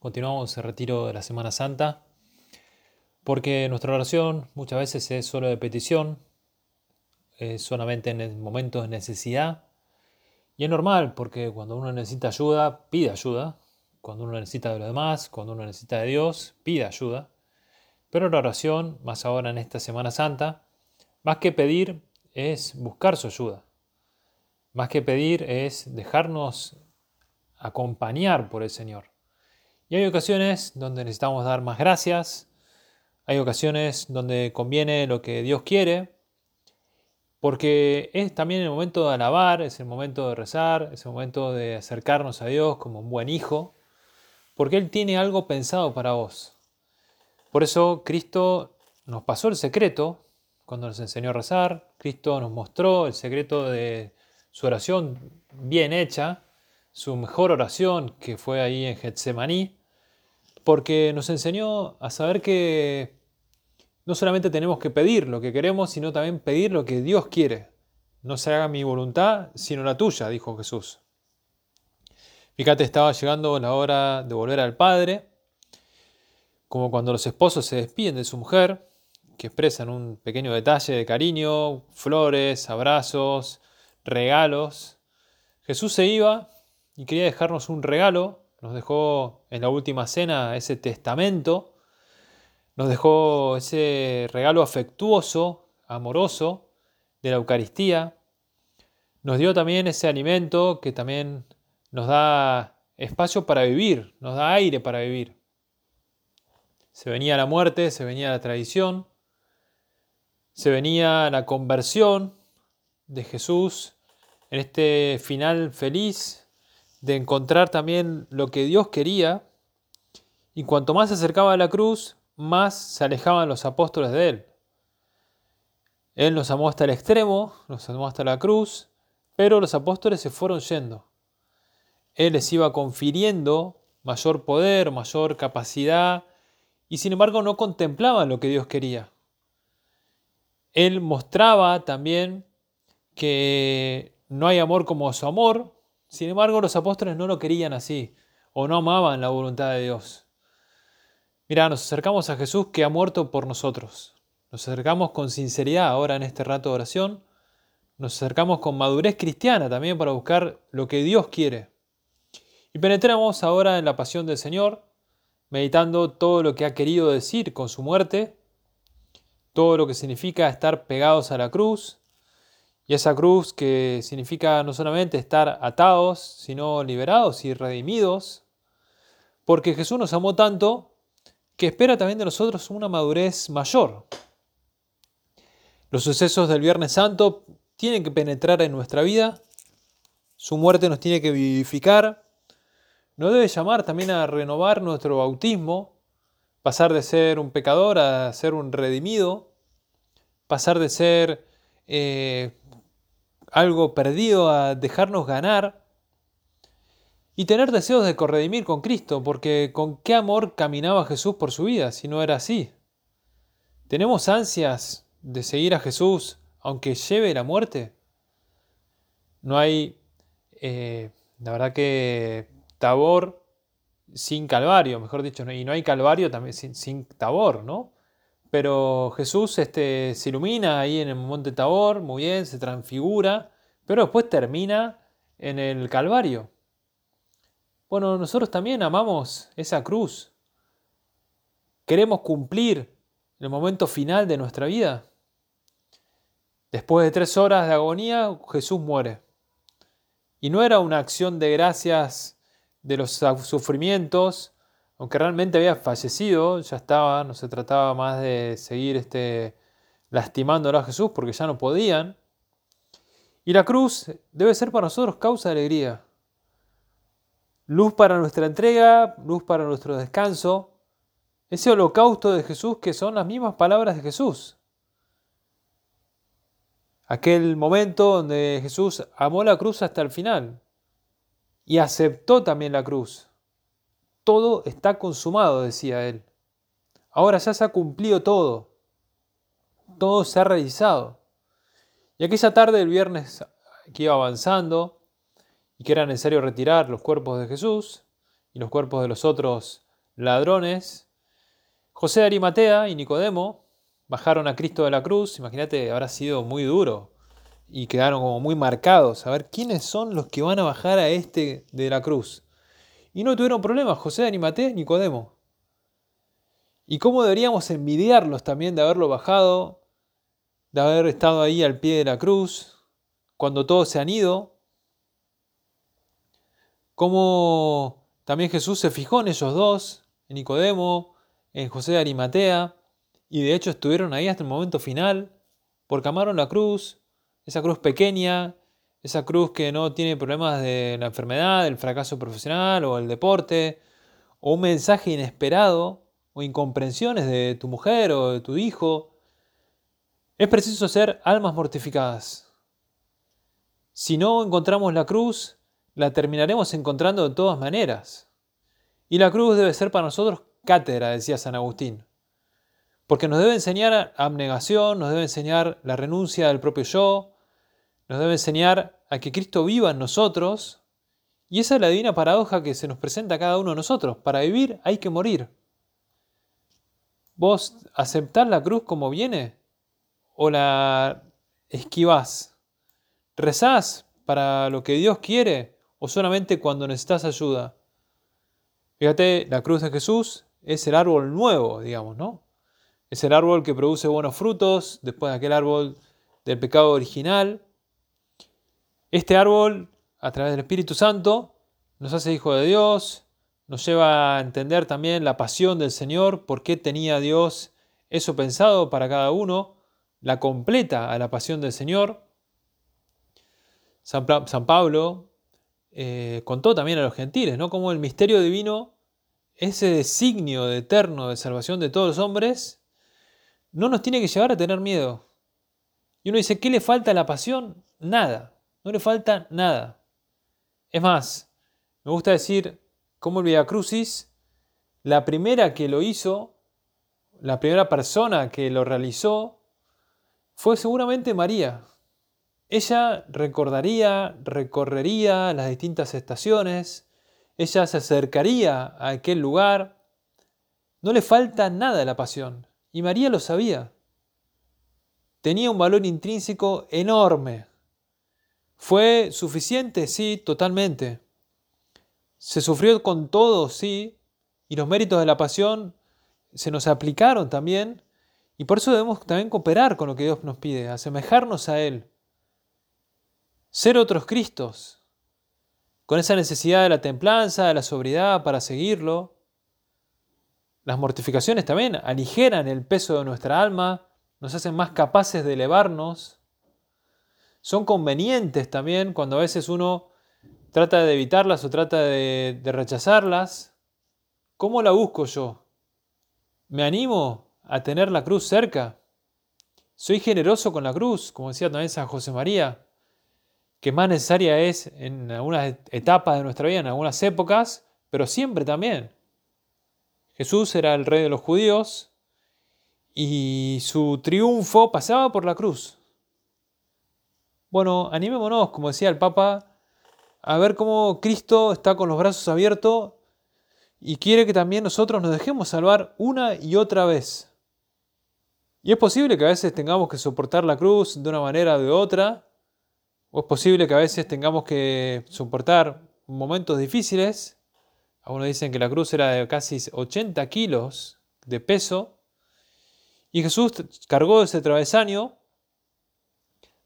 Continuamos el retiro de la Semana Santa, porque nuestra oración muchas veces es solo de petición, es solamente en momentos de necesidad, y es normal, porque cuando uno necesita ayuda, pide ayuda, cuando uno necesita de los demás, cuando uno necesita de Dios, pide ayuda. Pero la oración, más ahora en esta Semana Santa, más que pedir, es buscar su ayuda. Más que pedir es dejarnos acompañar por el Señor. Y hay ocasiones donde necesitamos dar más gracias, hay ocasiones donde conviene lo que Dios quiere, porque es también el momento de alabar, es el momento de rezar, es el momento de acercarnos a Dios como un buen hijo, porque Él tiene algo pensado para vos. Por eso Cristo nos pasó el secreto cuando nos enseñó a rezar, Cristo nos mostró el secreto de su oración bien hecha, su mejor oración que fue ahí en Getsemaní, porque nos enseñó a saber que no solamente tenemos que pedir lo que queremos, sino también pedir lo que Dios quiere. No se haga mi voluntad, sino la tuya, dijo Jesús. Fíjate, estaba llegando la hora de volver al Padre, como cuando los esposos se despiden de su mujer, que expresan un pequeño detalle de cariño, flores, abrazos, regalos. Jesús se iba y quería dejarnos un regalo nos dejó en la última cena ese testamento, nos dejó ese regalo afectuoso, amoroso de la Eucaristía, nos dio también ese alimento que también nos da espacio para vivir, nos da aire para vivir. Se venía la muerte, se venía la tradición, se venía la conversión de Jesús en este final feliz de encontrar también lo que Dios quería, y cuanto más se acercaba a la cruz, más se alejaban los apóstoles de Él. Él nos amó hasta el extremo, nos amó hasta la cruz, pero los apóstoles se fueron yendo. Él les iba confiriendo mayor poder, mayor capacidad, y sin embargo no contemplaban lo que Dios quería. Él mostraba también que no hay amor como su amor, sin embargo, los apóstoles no lo querían así, o no amaban la voluntad de Dios. Mira, nos acercamos a Jesús que ha muerto por nosotros. Nos acercamos con sinceridad ahora en este rato de oración. Nos acercamos con madurez cristiana también para buscar lo que Dios quiere. Y penetramos ahora en la pasión del Señor, meditando todo lo que ha querido decir con su muerte, todo lo que significa estar pegados a la cruz, y esa cruz que significa no solamente estar atados, sino liberados y redimidos, porque Jesús nos amó tanto que espera también de nosotros una madurez mayor. Los sucesos del Viernes Santo tienen que penetrar en nuestra vida, su muerte nos tiene que vivificar, nos debe llamar también a renovar nuestro bautismo, pasar de ser un pecador a ser un redimido, pasar de ser eh, algo perdido a dejarnos ganar y tener deseos de corredimir con Cristo, porque con qué amor caminaba Jesús por su vida si no era así. ¿Tenemos ansias de seguir a Jesús aunque lleve la muerte? No hay, eh, la verdad que Tabor sin Calvario, mejor dicho, y no hay Calvario también sin, sin Tabor, ¿no? Pero Jesús este, se ilumina ahí en el monte Tabor, muy bien, se transfigura, pero después termina en el Calvario. Bueno, nosotros también amamos esa cruz. Queremos cumplir el momento final de nuestra vida. Después de tres horas de agonía, Jesús muere. Y no era una acción de gracias de los sufrimientos, aunque realmente había fallecido, ya estaba, no se trataba más de seguir este, lastimándolo a Jesús porque ya no podían. Y la cruz debe ser para nosotros causa de alegría. Luz para nuestra entrega, luz para nuestro descanso. ese holocausto de Jesús que son las mismas palabras de Jesús. Aquel momento donde Jesús amó la cruz hasta el final y aceptó también la cruz. Todo está consumado, decía él. Ahora ya se ha cumplido todo. Todo se ha realizado. Y aquella tarde del viernes que iba avanzando y que era necesario retirar los cuerpos de Jesús y los cuerpos de los otros ladrones, José Arimatea y Nicodemo bajaron a Cristo de la cruz, imagínate, habrá sido muy duro y quedaron como muy marcados, a ver quiénes son los que van a bajar a este de la cruz. Y no tuvieron problemas, José y Nicodemo. Y cómo deberíamos envidiarlos también de haberlo bajado, de haber estado ahí al pie de la cruz, cuando todos se han ido. Cómo también Jesús se fijó en ellos dos, en Nicodemo, en José de Arimatea, y de hecho estuvieron ahí hasta el momento final, porque amaron la cruz, esa cruz pequeña, esa cruz que no tiene problemas de la enfermedad, el fracaso profesional o el deporte, o un mensaje inesperado o incomprensiones de tu mujer o de tu hijo. Es preciso ser almas mortificadas. Si no encontramos la cruz, la terminaremos encontrando de todas maneras. Y la cruz debe ser para nosotros cátedra, decía San Agustín. Porque nos debe enseñar abnegación, nos debe enseñar la renuncia del propio yo, nos debe enseñar a que Cristo viva en nosotros. Y esa es la divina paradoja que se nos presenta a cada uno de nosotros. Para vivir hay que morir. ¿Vos aceptás la cruz como viene? ¿O la esquivás? ¿Rezás para lo que Dios quiere? ¿O solamente cuando necesitas ayuda? Fíjate, la cruz de Jesús es el árbol nuevo, digamos, ¿no? Es el árbol que produce buenos frutos después de aquel árbol del pecado original. Este árbol, a través del Espíritu Santo, nos hace hijo de Dios, nos lleva a entender también la pasión del Señor, por qué tenía Dios eso pensado para cada uno, la completa a la pasión del Señor. San, Pablo eh, contó también a los gentiles, ¿no? Como el misterio divino ese designio eterno de salvación de todos los hombres no nos tiene que llevar a tener miedo. Y uno dice, ¿qué le falta a la pasión? Nada, no le falta nada. Es más, me gusta decir cómo el Via Crucis, la primera que lo hizo, la primera persona que lo realizó, fue seguramente María. Ella recordaría, recorrería las distintas estaciones, ella se acercaría a aquel lugar. No le falta nada a la pasión. Y María lo sabía. Tenía un valor intrínseco enorme. ¿Fue suficiente? Sí, totalmente. Se sufrió con todo, sí, y los méritos de la pasión se nos aplicaron también, y por eso debemos también cooperar con lo que Dios nos pide, asemejarnos a Él, ser otros Cristos, con esa necesidad de la templanza, de la sobriedad para seguirlo. Las mortificaciones también aligeran el peso de nuestra alma, nos hacen más capaces de elevarnos. Son convenientes también cuando a veces uno trata de evitarlas o trata de, rechazarlas. ¿Cómo la busco yo? ¿Me animo a tener la cruz cerca? ¿Soy generoso con la cruz, como decía también San José María? que más necesaria es en algunas etapas de nuestra vida, en algunas épocas, pero siempre también. Jesús era el rey de los judíos y su triunfo pasaba por la cruz. Bueno, animémonos, como decía el Papa, a ver cómo Cristo está con los brazos abiertos y quiere que también nosotros nos dejemos salvar una y otra vez. Y es posible que a veces tengamos que soportar la cruz de una manera o de otra, o es posible que a veces tengamos que soportar momentos difíciles. Algunos dicen que la cruz era de casi 80 kilos de peso. Y Jesús cargó ese travesaño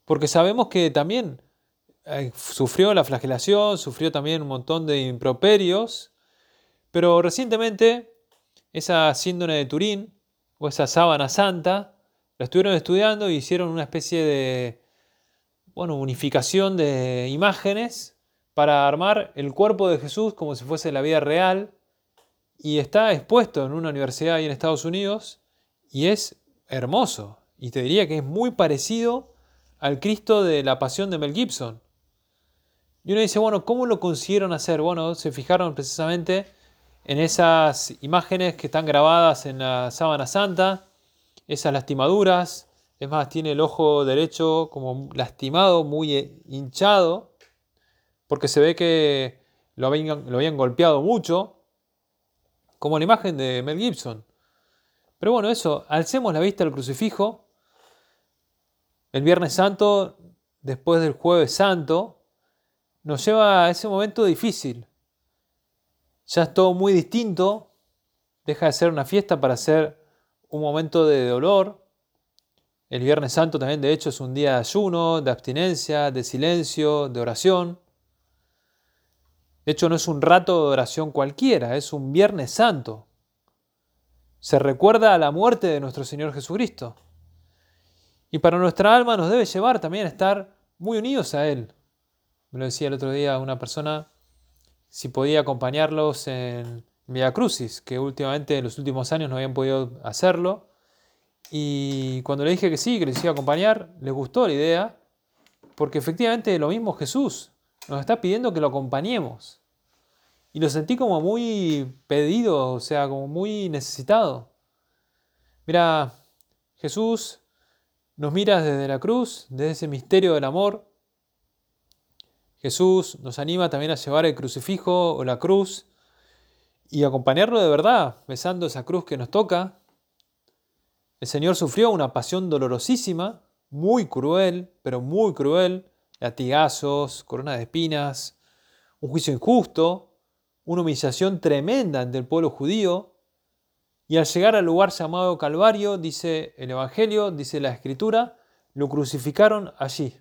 porque sabemos que también eh, sufrió la flagelación, sufrió también un montón de improperios. Pero recientemente esa síndrome de Turín o esa sábana santa la estuvieron estudiando y hicieron una especie de bueno, unificación de imágenes para armar el cuerpo de Jesús como si fuese la vida real. y está expuesto en una universidad ahí en Estados Unidos y es hermoso. Y te diría que es muy parecido al Cristo de la Pasión de Mel Gibson. Y uno dice, bueno, ¿cómo lo consiguieron hacer? Bueno, se fijaron precisamente en esas imágenes que están grabadas en la sábana santa, esas lastimaduras. Es más, tiene el ojo derecho como lastimado, muy hinchado, porque se ve que lo habían, lo habían golpeado mucho, como la imagen de Mel Gibson. Pero bueno, eso, alcemos la vista al crucifijo. El Viernes Santo, después del Jueves Santo, nos lleva a ese momento difícil. Ya es todo muy distinto, deja de ser una fiesta para ser un momento de dolor. El Viernes Santo también, de hecho, es un día de ayuno, de abstinencia, de silencio, de oración. De hecho, no es un rato de oración cualquiera, es un Viernes Santo. Se recuerda a la muerte de nuestro Señor Jesucristo. Y para nuestra alma nos debe llevar también a estar muy unidos a Él. Me lo decía el otro día una persona si podía acompañarlos en Via Crucis, que últimamente en los últimos años no habían podido hacerlo. Y cuando le dije que sí, que les iba a acompañar, les gustó la idea, porque efectivamente lo mismo Jesús nos está pidiendo que lo acompañemos. Y lo sentí como muy pedido, o sea, como muy necesitado. Mira, Jesús nos mira desde la cruz, desde ese misterio del amor. Jesús nos anima también a llevar el crucifijo o la cruz y acompañarlo de verdad, besando esa cruz que nos toca. El Señor sufrió una pasión dolorosísima, muy cruel, pero muy cruel, latigazos, corona de espinas, un juicio injusto, una humillación tremenda ante el pueblo judío. Y al llegar al lugar llamado Calvario, dice el Evangelio, dice la Escritura, lo crucificaron allí.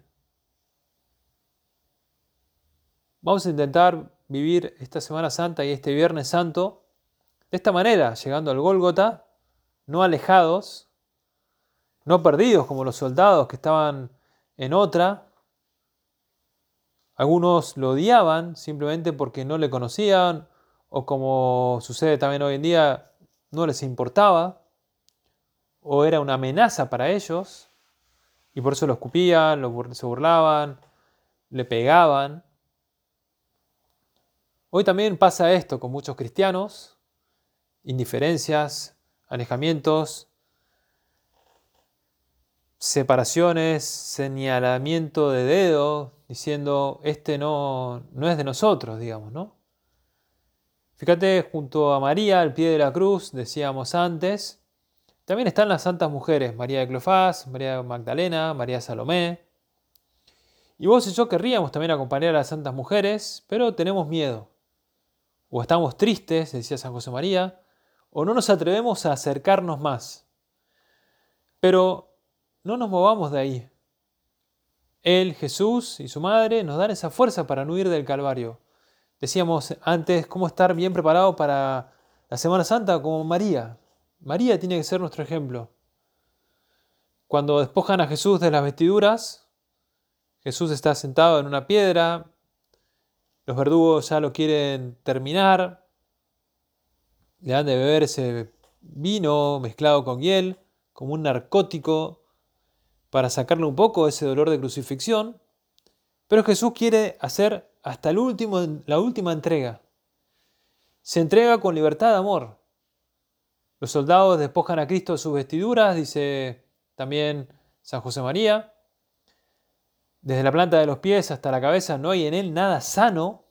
Vamos a intentar vivir esta Semana Santa y este Viernes Santo de esta manera, llegando al Gólgota, no alejados, no perdidos como los soldados que estaban en otra, algunos lo odiaban simplemente porque no le conocían o como sucede también hoy en día, no les importaba o era una amenaza para ellos y por eso lo escupían, lo, se burlaban, le pegaban. Hoy también pasa esto con muchos cristianos, indiferencias, alejamientos, separaciones, señalamiento de dedo, diciendo, este no, no es de nosotros, digamos, ¿no? Fíjate, junto a María, al pie de la cruz, decíamos antes, también están las santas mujeres, María de Clofás, María Magdalena, María Salomé. Y vos y yo querríamos también acompañar a las santas mujeres, pero tenemos miedo. O estamos tristes, decía San José María, o no nos atrevemos a acercarnos más. Pero no nos movamos de ahí. Él, Jesús y su madre nos dan esa fuerza para no huir del Calvario. Decíamos antes cómo estar bien preparado para la Semana Santa como María. María tiene que ser nuestro ejemplo. Cuando despojan a Jesús de las vestiduras, Jesús está sentado en una piedra, los verdugos ya lo quieren terminar, le dan de beber ese vino mezclado con hiel, como un narcótico para sacarle un poco ese dolor de crucifixión, pero Jesús quiere hacer hasta el último, la última entrega. Se entrega con libertad de amor. Los soldados despojan a Cristo de sus vestiduras, dice también San José María. Desde la planta de los pies hasta la cabeza no hay en él nada sano,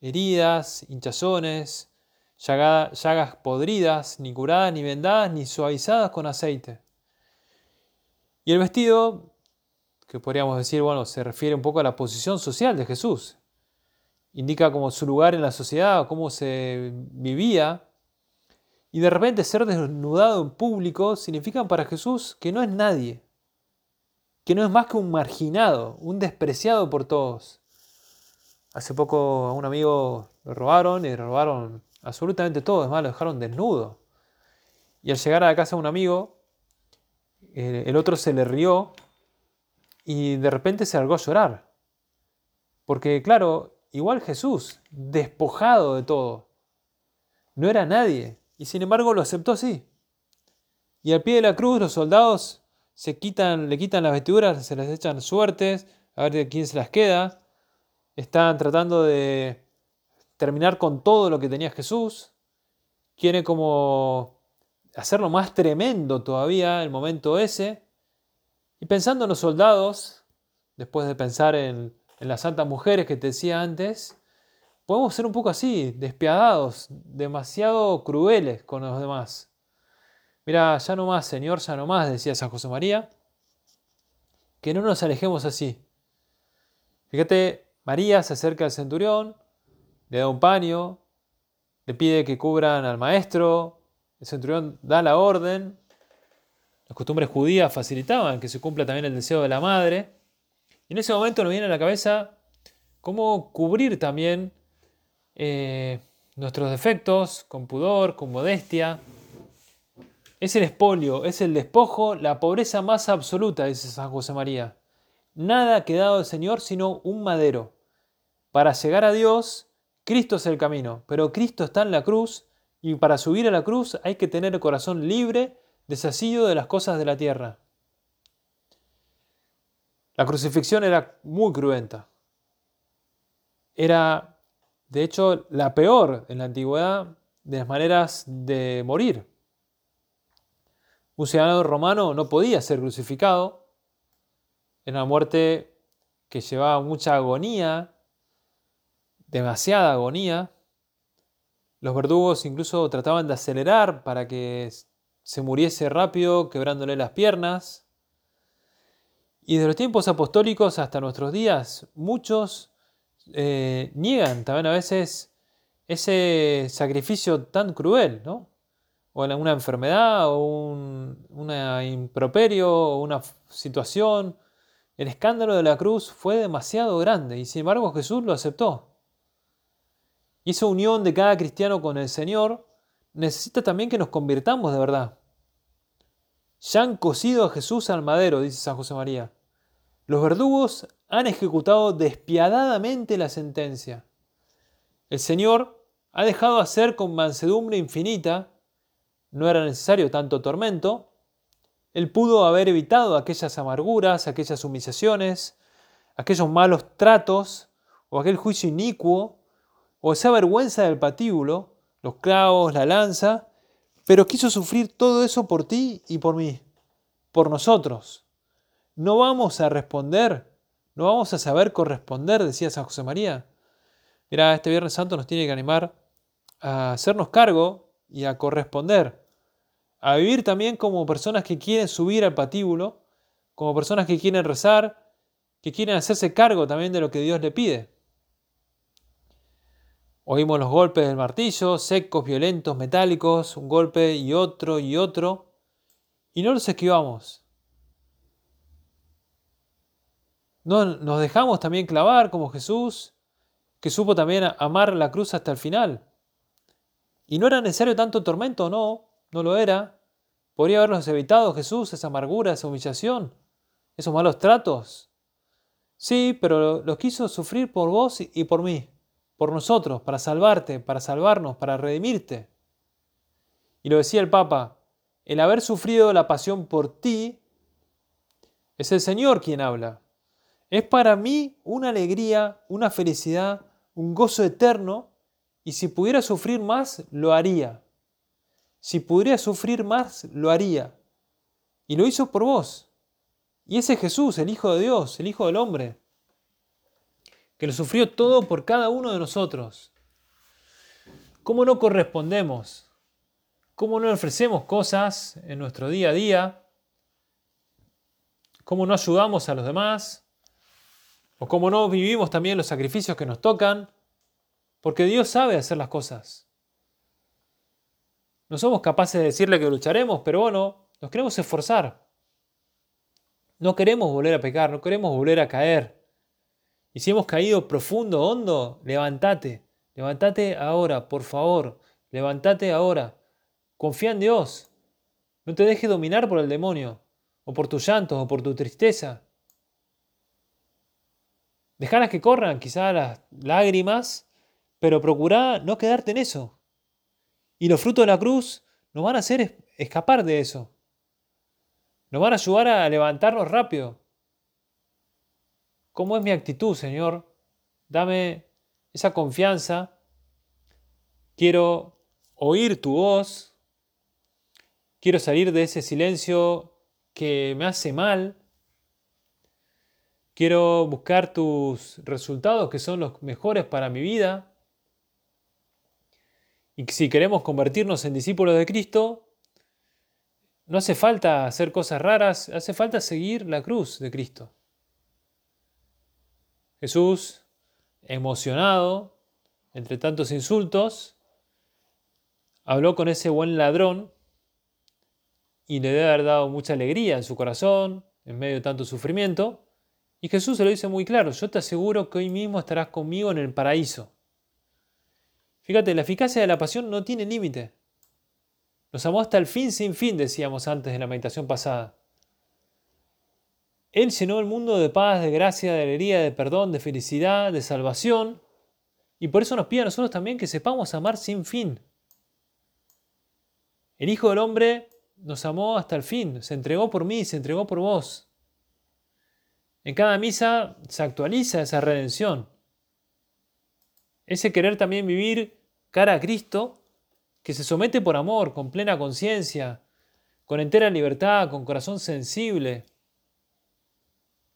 heridas, hinchazones, llagas podridas, ni curadas, ni vendadas, ni suavizadas con aceite. Y el vestido, que podríamos decir, bueno, se refiere un poco a la posición social de Jesús. Indica como su lugar en la sociedad, cómo se vivía. Y de repente ser desnudado en público significa para Jesús que no es nadie, que no es más que un marginado, un despreciado por todos. Hace poco a un amigo lo robaron y robaron absolutamente todo, es más, lo dejaron desnudo. Y al llegar a la casa de un amigo, el otro se le rió y de repente se largó a llorar. Porque claro, igual Jesús, despojado de todo, no era nadie, y sin embargo lo aceptó así. Y al pie de la cruz los soldados se quitan, le quitan las vestiduras, se les echan suertes, a ver de quién se las queda. Están tratando de terminar con todo lo que tenía Jesús. Quiere como hacerlo más tremendo todavía el momento ese. Y pensando en los soldados, después de pensar en, en las santas mujeres que te decía antes, podemos ser un poco así, despiadados, demasiado crueles con los demás. Mira, ya no más, Señor, ya no más, decía San José María, que no nos alejemos así. Fíjate, María se acerca al centurión, le da un paño, le pide que cubran al maestro, el centurión da la orden, las costumbres judías facilitaban que se cumpla también el deseo de la madre, en ese momento nos viene a la cabeza cómo cubrir también eh, nuestros defectos con pudor, con modestia. Es el espolio, es el despojo, la pobreza más absoluta, dice San José María. Nada ha quedado del Señor sino un madero. Para llegar a Dios, Cristo es el camino, pero Cristo está en la cruz y para subir a la cruz hay que tener el corazón libre, desasido de las cosas de la tierra. La crucifixión era muy cruenta. Era de hecho, la peor en la antigüedad de las maneras de morir. Un ciudadano romano no podía ser crucificado. Era una muerte que llevaba mucha agonía, demasiada agonía. Los verdugos incluso trataban de acelerar para que se muriese rápido, quebrándole las piernas. Y de los tiempos apostólicos hasta nuestros días, muchos eh, niegan también a veces ese sacrificio tan cruel, ¿no? O una enfermedad, o un improperio, o una situación. El escándalo de la cruz fue demasiado grande y sin embargo Jesús lo aceptó. Y esa unión de cada cristiano con el Señor necesita también que nos convirtamos de verdad. Ya han cosido a Jesús al madero, dice San José María. Los verdugos han ejecutado despiadadamente la sentencia. El Señor ha dejado hacer con mansedumbre infinita, no era necesario tanto tormento, Él pudo haber evitado aquellas amarguras, aquellas humillaciones, aquellos malos tratos, o aquel juicio inicuo, o esa vergüenza del patíbulo, los clavos, la lanza, pero quiso sufrir todo eso por ti y por mí, por nosotros. No vamos a responder no vamos a saber corresponder, decía San José María. Mira, este Viernes Santo nos tiene que animar a hacernos cargo y a corresponder, a vivir también como personas que quieren subir al patíbulo, como personas que quieren rezar, que quieren hacerse cargo también de lo que Dios le pide. Oímos los golpes del martillo, secos, violentos, metálicos, un golpe y otro y otro, y no los esquivamos. No, nos dejamos también clavar como Jesús, que supo también amar la cruz hasta el final. Y no era necesario tanto tormento, no, no lo era. Podría habernos evitado Jesús esa amargura, esa humillación, esos malos tratos. Sí, pero lo quiso sufrir por vos y por mí, por nosotros, para salvarte, para salvarnos, para redimirte. Y lo decía el Papa, el haber sufrido la pasión por ti, es el Señor quien habla. Es para mí una alegría, una felicidad, un gozo eterno y si pudiera sufrir más, lo haría. Si pudiera sufrir más, lo haría. Y lo hizo por vos. Y ese Jesús, el Hijo de Dios, el Hijo del Hombre, que lo sufrió todo por cada uno de nosotros. ¿Cómo no correspondemos? ¿Cómo no ofrecemos cosas en nuestro día a día? ¿Cómo no ayudamos a los demás? O como no vivimos también los sacrificios que nos tocan, porque Dios sabe hacer las cosas. No somos capaces de decirle que lucharemos, pero bueno, nos queremos esforzar. No queremos volver a pecar, no queremos volver a caer. Y si hemos caído profundo, hondo, levántate. Levántate ahora, por favor. Levántate ahora. Confía en Dios. No te dejes dominar por el demonio, o por tus llantos, o por tu tristeza. Dejarás que corran quizá las lágrimas, pero procura no quedarte en eso. Y los frutos de la cruz nos van a hacer escapar de eso. Nos van a ayudar a levantarnos rápido. ¿Cómo es mi actitud, Señor? Dame esa confianza. Quiero oír tu voz. Quiero salir de ese silencio que me hace mal. Quiero buscar tus resultados que son los mejores para mi vida. Y si queremos convertirnos en discípulos de Cristo, no hace falta hacer cosas raras, hace falta seguir la cruz de Cristo. Jesús, emocionado, entre tantos insultos, habló con ese buen ladrón y le debe haber dado mucha alegría en su corazón, en medio de tanto sufrimiento. Y Jesús se lo dice muy claro, yo te aseguro que hoy mismo estarás conmigo en el paraíso. Fíjate, la eficacia de la pasión no tiene límite. Nos amó hasta el fin sin fin, decíamos antes en la meditación pasada. Él llenó el mundo de paz, de gracia, de alegría, de perdón, de felicidad, de salvación. Y por eso nos pide a nosotros también que sepamos amar sin fin. El Hijo del Hombre nos amó hasta el fin, se entregó por mí, se entregó por vos. En cada misa se actualiza esa redención. Ese querer también vivir cara a Cristo, que se somete por amor, con plena conciencia, con entera libertad, con corazón sensible,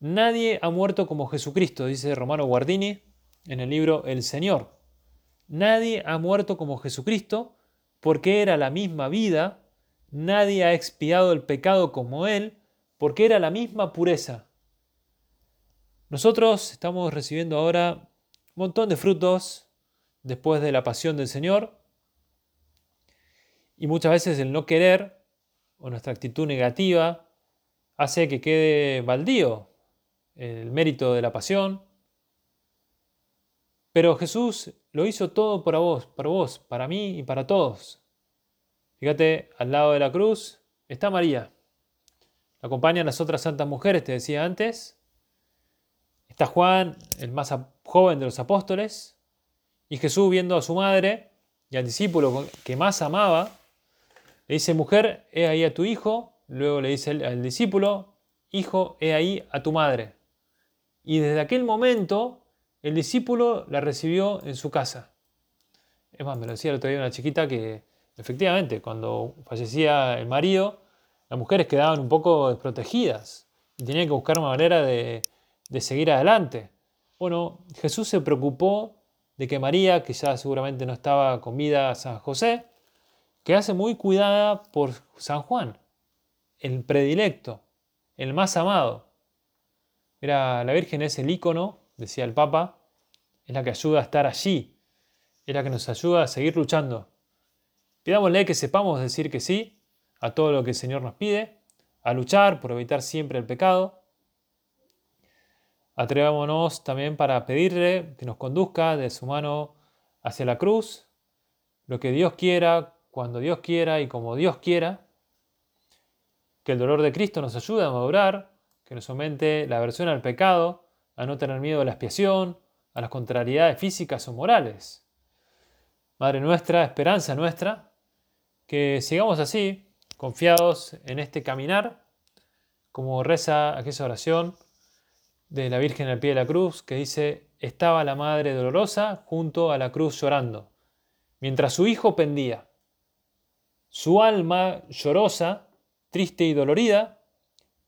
Nadie ha muerto como Jesucristo, dice Romano Guardini en el libro El Señor. Nadie ha muerto como Jesucristo porque era la misma vida, nadie ha expiado el pecado como Él porque era la misma pureza. Nosotros estamos recibiendo ahora un montón de frutos después de la pasión del Señor y muchas veces el no querer o nuestra actitud negativa hace que quede baldío el mérito de la pasión. Pero Jesús lo hizo todo para vos, para vos, para mí y para todos. Fíjate, al lado de la cruz está María. La acompañan las otras santas mujeres, te decía antes. Está Juan, el más joven de los apóstoles. Y Jesús, viendo a su madre y al discípulo que más amaba, le dice, mujer, he ahí a tu hijo. Luego le dice al discípulo, hijo, he ahí a tu madre. Y desde aquel momento el discípulo la recibió en su casa. Es más, me lo decía el otro una chiquita que efectivamente cuando fallecía el marido, las mujeres quedaban un poco desprotegidas y tenían que buscar una manera de, de seguir adelante. Bueno, Jesús se preocupó de que María, que ya seguramente no estaba con vida a San José, quedase muy cuidada por San Juan, el predilecto, el más amado. La Virgen es el ícono, decía el Papa, es la que ayuda a estar allí, es la que nos ayuda a seguir luchando. Pidámosle que sepamos decir que sí a todo lo que el Señor nos pide, a luchar por evitar siempre el pecado. Atrevámonos también para pedirle que nos conduzca de su mano hacia la cruz, lo que Dios quiera, cuando Dios quiera y como Dios quiera. Que el dolor de Cristo nos ayude a madurar que nos aumente la aversión al pecado, a no tener miedo a la expiación, a las contrariedades físicas o morales. Madre nuestra, esperanza nuestra, que sigamos así, confiados en este caminar, como reza aquella oración de la Virgen al pie de la cruz, que dice, estaba la Madre dolorosa junto a la cruz llorando, mientras su hijo pendía. Su alma llorosa, triste y dolorida,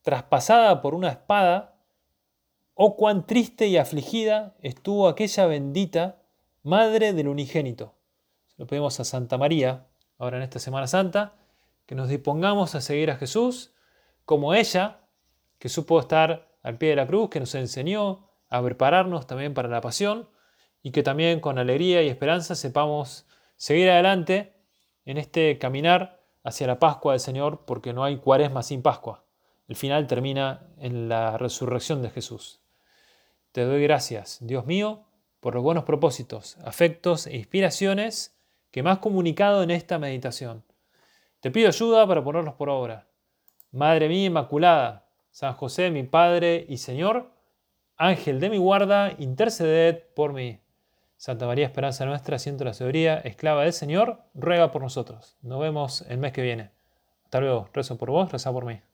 traspasada por una espada, oh cuán triste y afligida estuvo aquella bendita Madre del Unigénito. lo pedimos a Santa María, ahora en esta Semana Santa, que nos dispongamos a seguir a Jesús como ella, que supo estar al pie de la cruz, que nos enseñó a prepararnos también para la pasión y que también con alegría y esperanza sepamos seguir adelante en este caminar hacia la Pascua del Señor, porque no hay cuaresma sin Pascua. El final termina en la resurrección de Jesús. Te doy gracias, Dios mío, por los buenos propósitos, afectos e inspiraciones que me has comunicado en esta meditación. Te pido ayuda para ponerlos por obra. Madre mía Inmaculada, San José, mi Padre y Señor, Ángel de mi guarda, interceded por mí. Santa María Esperanza Nuestra, siento la sabiduría, esclava del Señor, ruega por nosotros. Nos vemos el mes que viene. Hasta luego, rezo por vos, reza por mí.